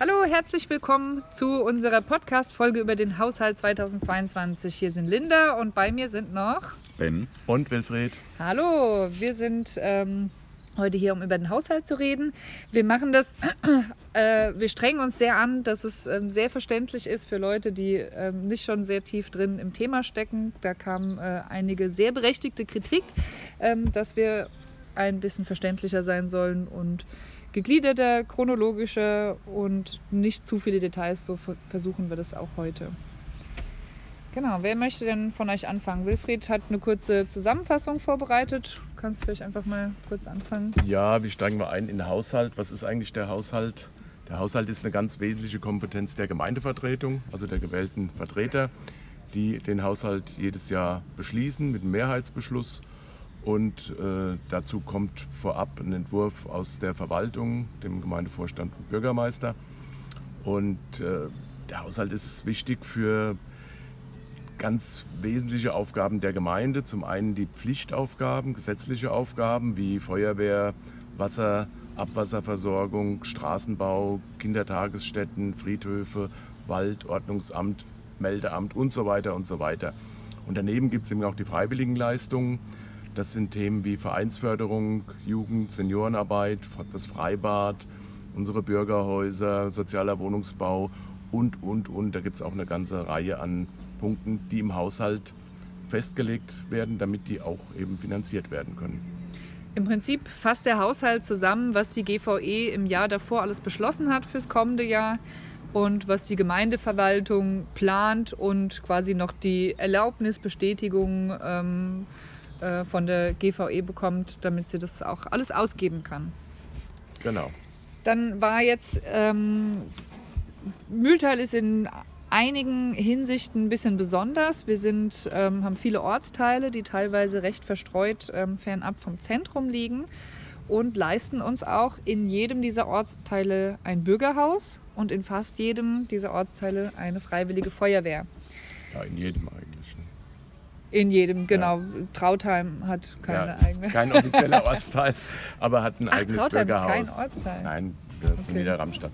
Hallo, herzlich willkommen zu unserer Podcast-Folge über den Haushalt 2022. Hier sind Linda und bei mir sind noch Ben und Wilfried. Hallo, wir sind ähm, heute hier, um über den Haushalt zu reden. Wir machen das, äh, wir strengen uns sehr an, dass es ähm, sehr verständlich ist für Leute, die ähm, nicht schon sehr tief drin im Thema stecken. Da kam äh, einige sehr berechtigte Kritik, ähm, dass wir ein bisschen verständlicher sein sollen und gegliederter, chronologischer und nicht zu viele Details. So versuchen wir das auch heute. Genau, wer möchte denn von euch anfangen? Wilfried hat eine kurze Zusammenfassung vorbereitet. Kannst du vielleicht einfach mal kurz anfangen? Ja, wie steigen wir ein in den Haushalt? Was ist eigentlich der Haushalt? Der Haushalt ist eine ganz wesentliche Kompetenz der Gemeindevertretung, also der gewählten Vertreter, die den Haushalt jedes Jahr beschließen mit einem Mehrheitsbeschluss und äh, dazu kommt vorab ein Entwurf aus der Verwaltung, dem Gemeindevorstand und Bürgermeister. Und äh, der Haushalt ist wichtig für ganz wesentliche Aufgaben der Gemeinde. Zum einen die Pflichtaufgaben, gesetzliche Aufgaben wie Feuerwehr, Wasser, Abwasserversorgung, Straßenbau, Kindertagesstätten, Friedhöfe, Wald, Ordnungsamt, Meldeamt und so weiter und so weiter. Und daneben gibt es eben auch die Freiwilligenleistungen das sind Themen wie Vereinsförderung, Jugend, Seniorenarbeit, das Freibad, unsere Bürgerhäuser, sozialer Wohnungsbau und, und, und. Da gibt es auch eine ganze Reihe an Punkten, die im Haushalt festgelegt werden, damit die auch eben finanziert werden können. Im Prinzip fasst der Haushalt zusammen, was die GVE im Jahr davor alles beschlossen hat fürs kommende Jahr und was die Gemeindeverwaltung plant und quasi noch die Erlaubnisbestätigung ähm, äh, von der GVE bekommt, damit sie das auch alles ausgeben kann. Genau. Dann war jetzt, ähm, Mühltal ist in einigen Hinsichten ein bisschen besonders. Wir sind, ähm, haben viele Ortsteile, die teilweise recht verstreut ähm, fernab vom Zentrum liegen und leisten uns auch in jedem dieser Ortsteile ein Bürgerhaus und in fast jedem dieser Ortsteile eine freiwillige Feuerwehr. Ja, in jedem eigentlich. In jedem, genau. Ja. Trautheim hat keine ja, eigene. Kein offizieller Ortsteil, aber hat ein Ach, eigenes Trautheim Bürgerhaus. Ist kein Ortsteil. Nein, gehört okay. zu Niederramstadt.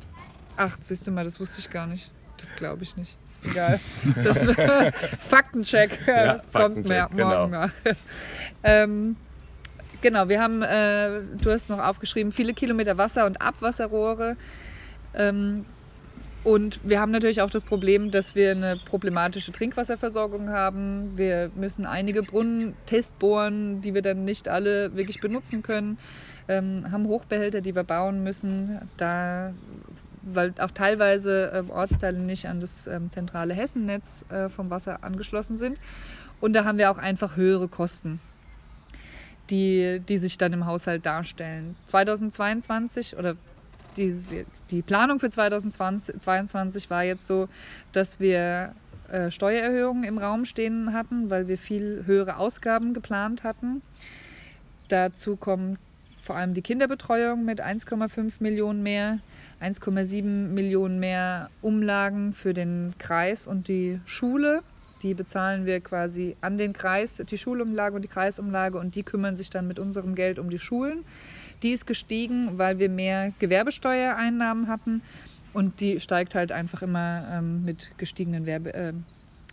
Ach, siehst du mal, das wusste ich gar nicht. Das glaube ich nicht. Egal. Das Faktencheck ja, kommt Faktencheck, mehr, morgen genau. ähm, genau, wir haben, äh, du hast noch aufgeschrieben, viele Kilometer Wasser- und Abwasserrohre. Ähm, und wir haben natürlich auch das Problem, dass wir eine problematische Trinkwasserversorgung haben. Wir müssen einige Brunnen testbohren, die wir dann nicht alle wirklich benutzen können. Ähm, haben Hochbehälter, die wir bauen müssen, da, weil auch teilweise ähm, Ortsteile nicht an das ähm, zentrale Hessennetz äh, vom Wasser angeschlossen sind. Und da haben wir auch einfach höhere Kosten, die, die sich dann im Haushalt darstellen. 2022 oder die, die Planung für 2022 war jetzt so, dass wir äh, Steuererhöhungen im Raum stehen hatten, weil wir viel höhere Ausgaben geplant hatten. Dazu kommt vor allem die Kinderbetreuung mit 1,5 Millionen mehr, 1,7 Millionen mehr Umlagen für den Kreis und die Schule. Die bezahlen wir quasi an den Kreis, die Schulumlage und die Kreisumlage und die kümmern sich dann mit unserem Geld um die Schulen. Die ist gestiegen, weil wir mehr Gewerbesteuereinnahmen hatten und die steigt halt einfach immer ähm, mit gestiegenen Werbe, äh,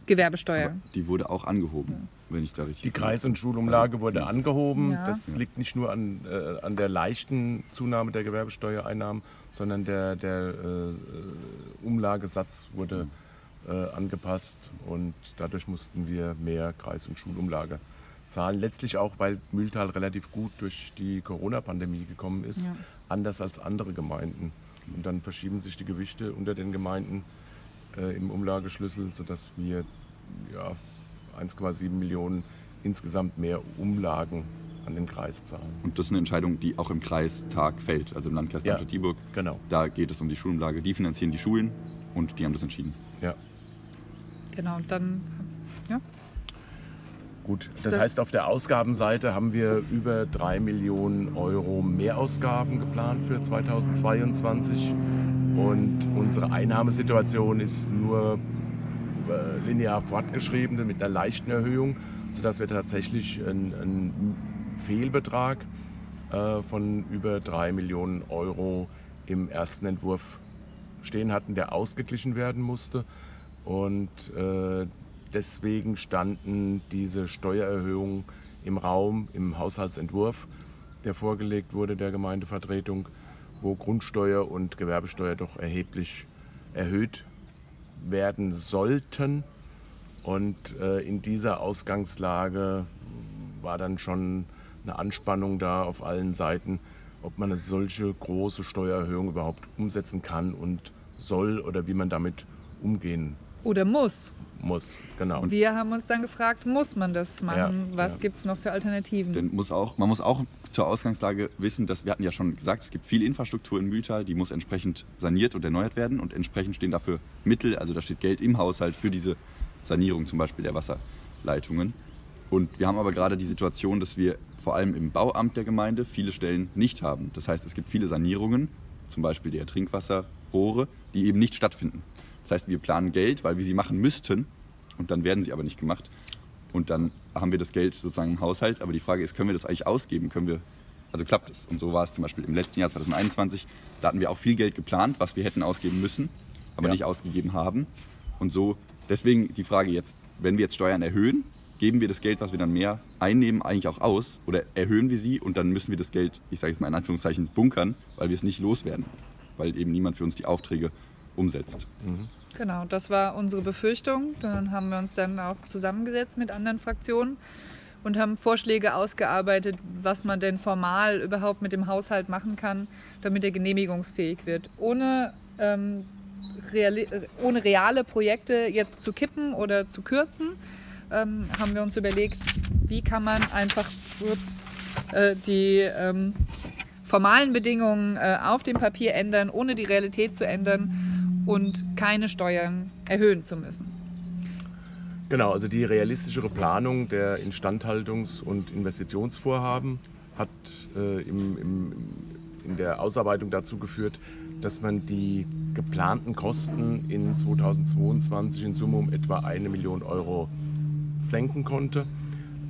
Gewerbesteuer. Aber die wurde auch angehoben, ja. wenn ich da richtig. Die Kreis- und Schulumlage wurde angehoben. Ja. Das ja. liegt nicht nur an, äh, an der leichten Zunahme der Gewerbesteuereinnahmen, sondern der, der äh, Umlagesatz wurde äh, angepasst und dadurch mussten wir mehr Kreis- und Schulumlage Zahlen. Letztlich auch, weil Mühltal relativ gut durch die Corona-Pandemie gekommen ist, ja. anders als andere Gemeinden. Und dann verschieben sich die Gewichte unter den Gemeinden äh, im Umlageschlüssel, sodass wir ja, 1,7 Millionen insgesamt mehr Umlagen an den Kreis zahlen. Und das ist eine Entscheidung, die auch im Kreistag fällt, also im Landkreis ja, Darmstadt-Dieburg. Genau. Da geht es um die Schulumlage. Die finanzieren die Schulen und die haben das entschieden. Ja. Genau, und dann, ja. Gut, das heißt, auf der Ausgabenseite haben wir über 3 Millionen Euro Mehrausgaben geplant für 2022. Und unsere Einnahmesituation ist nur äh, linear fortgeschrieben mit einer leichten Erhöhung, sodass wir tatsächlich einen, einen Fehlbetrag äh, von über 3 Millionen Euro im ersten Entwurf stehen hatten, der ausgeglichen werden musste. Und äh, deswegen standen diese Steuererhöhungen im Raum, im Haushaltsentwurf, der vorgelegt wurde der Gemeindevertretung, wo Grundsteuer und Gewerbesteuer doch erheblich erhöht werden sollten. Und äh, in dieser Ausgangslage war dann schon eine Anspannung da auf allen Seiten, ob man eine solche große Steuererhöhung überhaupt umsetzen kann und soll oder wie man damit umgehen Oder muss. muss. Genau. Und wir haben uns dann gefragt, muss man das machen? Ja, Was ja. gibt es noch für Alternativen? Denn muss auch, man muss auch zur Ausgangslage wissen, dass wir hatten ja schon gesagt, es gibt viel Infrastruktur in Mühltal, die muss entsprechend saniert und erneuert werden und entsprechend stehen dafür Mittel, also da steht Geld im Haushalt für diese Sanierung zum Beispiel der Wasserleitungen. Und wir haben aber gerade die Situation, dass wir vor allem im Bauamt der Gemeinde viele Stellen nicht haben. Das heißt, es gibt viele Sanierungen, zum Beispiel der Trinkwasserrohre, die eben nicht stattfinden. Das heißt, wir planen Geld, weil wir sie machen müssten und dann werden sie aber nicht gemacht. Und dann haben wir das Geld sozusagen im Haushalt. Aber die Frage ist, können wir das eigentlich ausgeben? Können wir, also klappt es? Und so war es zum Beispiel im letzten Jahr 2021. Da hatten wir auch viel Geld geplant, was wir hätten ausgeben müssen, aber Ja. nicht ausgegeben haben. Und so, deswegen die Frage jetzt, wenn wir jetzt Steuern erhöhen, geben wir das Geld, was wir dann mehr einnehmen, eigentlich auch aus? Oder erhöhen wir sie und dann müssen wir das Geld, ich sage jetzt mal in Anführungszeichen, bunkern, weil wir es nicht loswerden? Weil eben niemand für uns die Aufträge umsetzt. Genau, das war unsere Befürchtung. Dann haben wir uns dann auch zusammengesetzt mit anderen Fraktionen und haben Vorschläge ausgearbeitet, was man denn formal überhaupt mit dem Haushalt machen kann, damit er genehmigungsfähig wird. Ohne, ähm, reali äh, ohne reale Projekte jetzt zu kippen oder zu kürzen, ähm, haben wir uns überlegt, wie kann man einfach ups, äh, die ähm, formalen Bedingungen äh, auf dem Papier ändern, ohne die Realität zu ändern und keine Steuern erhöhen zu müssen. Genau, also die realistischere Planung der Instandhaltungs- und Investitionsvorhaben hat äh, im, im, in der Ausarbeitung dazu geführt, dass man die geplanten Kosten in 2022 in Summe um etwa eine Million Euro senken konnte.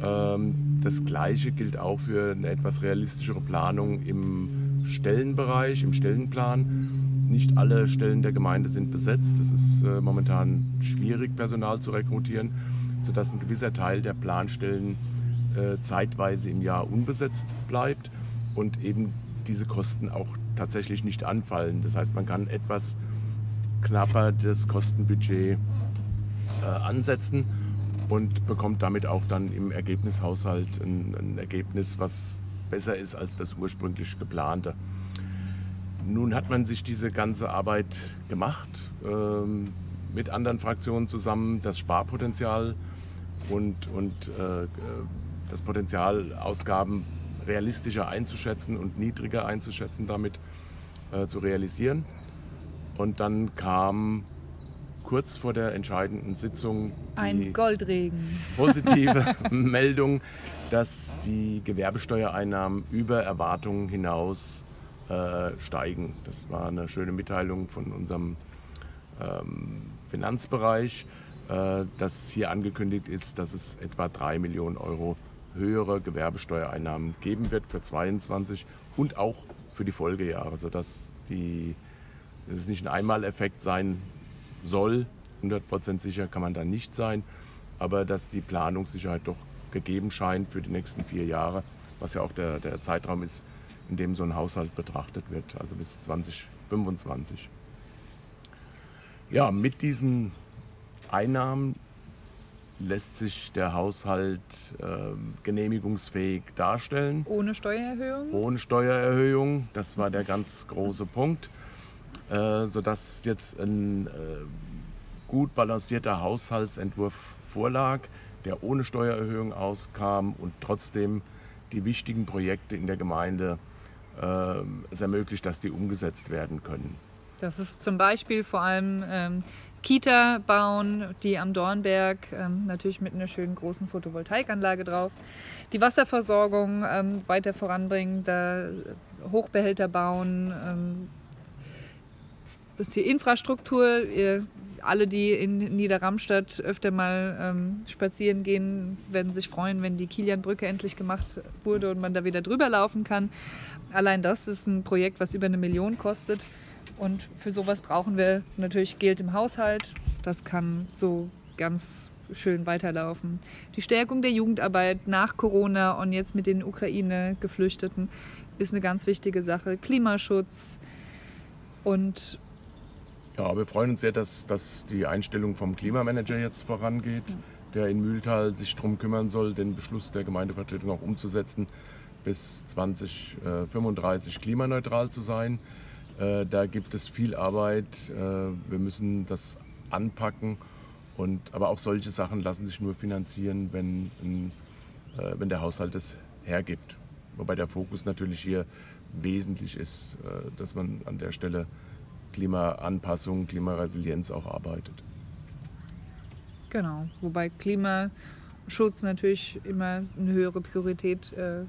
Ähm, das Gleiche gilt auch für eine etwas realistischere Planung im Stellenbereich, im Stellenplan. Nicht alle Stellen der Gemeinde sind besetzt. Es ist äh, momentan schwierig, Personal zu rekrutieren, sodass ein gewisser Teil der Planstellen äh, zeitweise im Jahr unbesetzt bleibt und eben diese Kosten auch tatsächlich nicht anfallen. Das heißt, man kann etwas knapper das Kostenbudget äh, ansetzen und bekommt damit auch dann im Ergebnishaushalt ein, ein Ergebnis, was besser ist als das ursprünglich geplante. Nun hat man sich diese ganze Arbeit gemacht, ähm, mit anderen Fraktionen zusammen, das Sparpotenzial und, und äh, äh, das Potenzial, Ausgaben realistischer einzuschätzen und niedriger einzuschätzen, damit äh, zu realisieren. Und dann kam kurz vor der entscheidenden Sitzung Ein Goldregen. positive Meldung, dass die Gewerbesteuereinnahmen über Erwartungen hinaus steigen. Das war eine schöne Mitteilung von unserem ähm, Finanzbereich, äh, dass hier angekündigt ist, dass es etwa 3 Millionen Euro höhere Gewerbesteuereinnahmen geben wird für 2022 und auch für die Folgejahre, sodass die, dass es nicht ein Einmaleffekt sein soll. 100% sicher kann man da nicht sein, aber dass die Planungssicherheit doch gegeben scheint für die nächsten vier Jahre, was ja auch der, der Zeitraum ist, in dem so ein Haushalt betrachtet wird, also bis 2025. Ja, mit diesen Einnahmen lässt sich der Haushalt ähm, genehmigungsfähig darstellen Ohne Steuererhöhung? ohne Steuererhöhung. Das war der ganz große Punkt, äh, sodass jetzt ein äh, gut balancierter Haushaltsentwurf vorlag, der ohne Steuererhöhung auskam und trotzdem die wichtigen Projekte in der Gemeinde äh, es ermöglicht, dass die umgesetzt werden können. Das ist zum Beispiel vor allem ähm, Kita bauen, die am Dornberg, ähm, natürlich mit einer schönen großen Photovoltaikanlage drauf. Die Wasserversorgung ähm, weiter voranbringen, da Hochbehälter bauen, ähm, hier Infrastruktur. Ihr, alle, die in Niederramstadt öfter mal ähm, spazieren gehen, werden sich freuen, wenn die Kilianbrücke endlich gemacht wurde und man da wieder drüber laufen kann. Allein das ist ein Projekt, was über eine Million kostet. Und für sowas brauchen wir natürlich Geld im Haushalt. Das kann so ganz schön weiterlaufen. Die Stärkung der Jugendarbeit nach Corona und jetzt mit den Ukraine-Geflüchteten ist eine ganz wichtige Sache. Klimaschutz und Ja, wir freuen uns sehr, dass, dass die Einstellung vom Klimamanager jetzt vorangeht, der in Mühltal sich darum kümmern soll, den Beschluss der Gemeindevertretung auch umzusetzen, bis 2035 klimaneutral zu sein. Äh, Da gibt es viel Arbeit. Äh, Wir müssen das anpacken. Und, aber auch solche Sachen lassen sich nur finanzieren, wenn, äh, wenn der Haushalt es hergibt. Wobei der Fokus natürlich hier wesentlich ist, dass man an der Stelle Klimaanpassung, Klimaresilienz auch arbeitet. genau, wobei Klimaschutz natürlich immer eine höhere Priorität äh,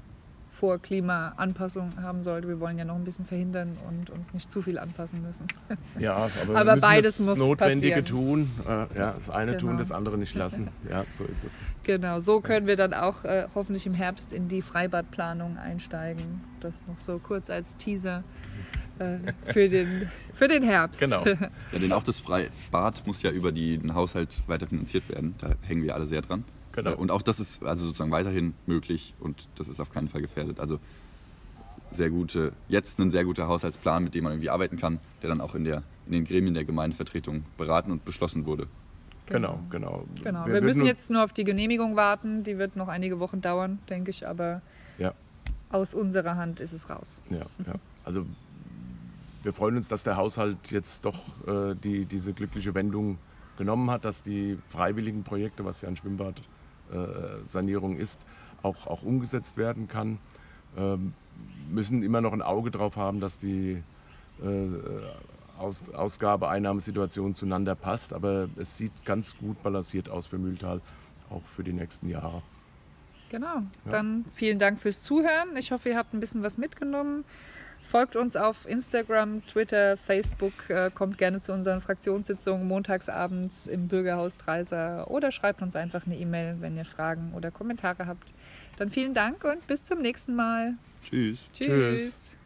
vor Klimaanpassung haben sollte. Wir wollen ja noch ein bisschen verhindern und uns nicht zu viel anpassen müssen. Ja, aber, Aber beides das muss Notwendige passieren. tun. Äh, ja, das eine tun, Genau. das andere nicht lassen. Ja, so ist es. Genau, so können wir dann auch äh, hoffentlich im Herbst in die Freibadplanung einsteigen. Das noch so kurz als Teaser äh, für, den, für den Herbst. Genau. Ja, denn auch das Freibad muss ja über den Haushalt weiter finanziert werden. Da hängen wir alle sehr dran. Genau. Äh, Und auch das ist also sozusagen weiterhin möglich und das ist auf keinen Fall gefährdet. Also sehr gute, jetzt ein sehr guter Haushaltsplan, mit dem man irgendwie arbeiten kann, der dann auch in, der, in den Gremien der Gemeindevertretung beraten und beschlossen wurde. Genau, genau. Genau, wir, würden müssen jetzt nur auf die Genehmigung warten. Die wird noch einige Wochen dauern, denke ich, aber Ja, aus unserer Hand ist es raus. ja, ja. Also wir freuen uns, dass der Haushalt jetzt doch äh, die, diese glückliche Wendung genommen hat, dass die freiwilligen Projekte, was ja ein Schwimmbadsanierung ist, auch, auch umgesetzt werden kann. Ähm, müssen immer noch ein Auge drauf haben, dass die äh, Aus Ausgabe-Einnahmesituation zueinander passt, aber es sieht ganz gut balanciert aus für Mühltal, auch für die nächsten Jahre. Genau, dann vielen Dank fürs Zuhören. Ich hoffe, ihr habt ein bisschen was mitgenommen. Folgt uns auf Instagram, Twitter, Facebook, äh, kommt gerne zu unseren Fraktionssitzungen montagsabends im Bürgerhaus Dreiser oder schreibt uns einfach eine E-Mail, wenn ihr Fragen oder Kommentare habt. Dann vielen Dank und bis zum nächsten Mal. Tschüss. Tschüss. Tschüss.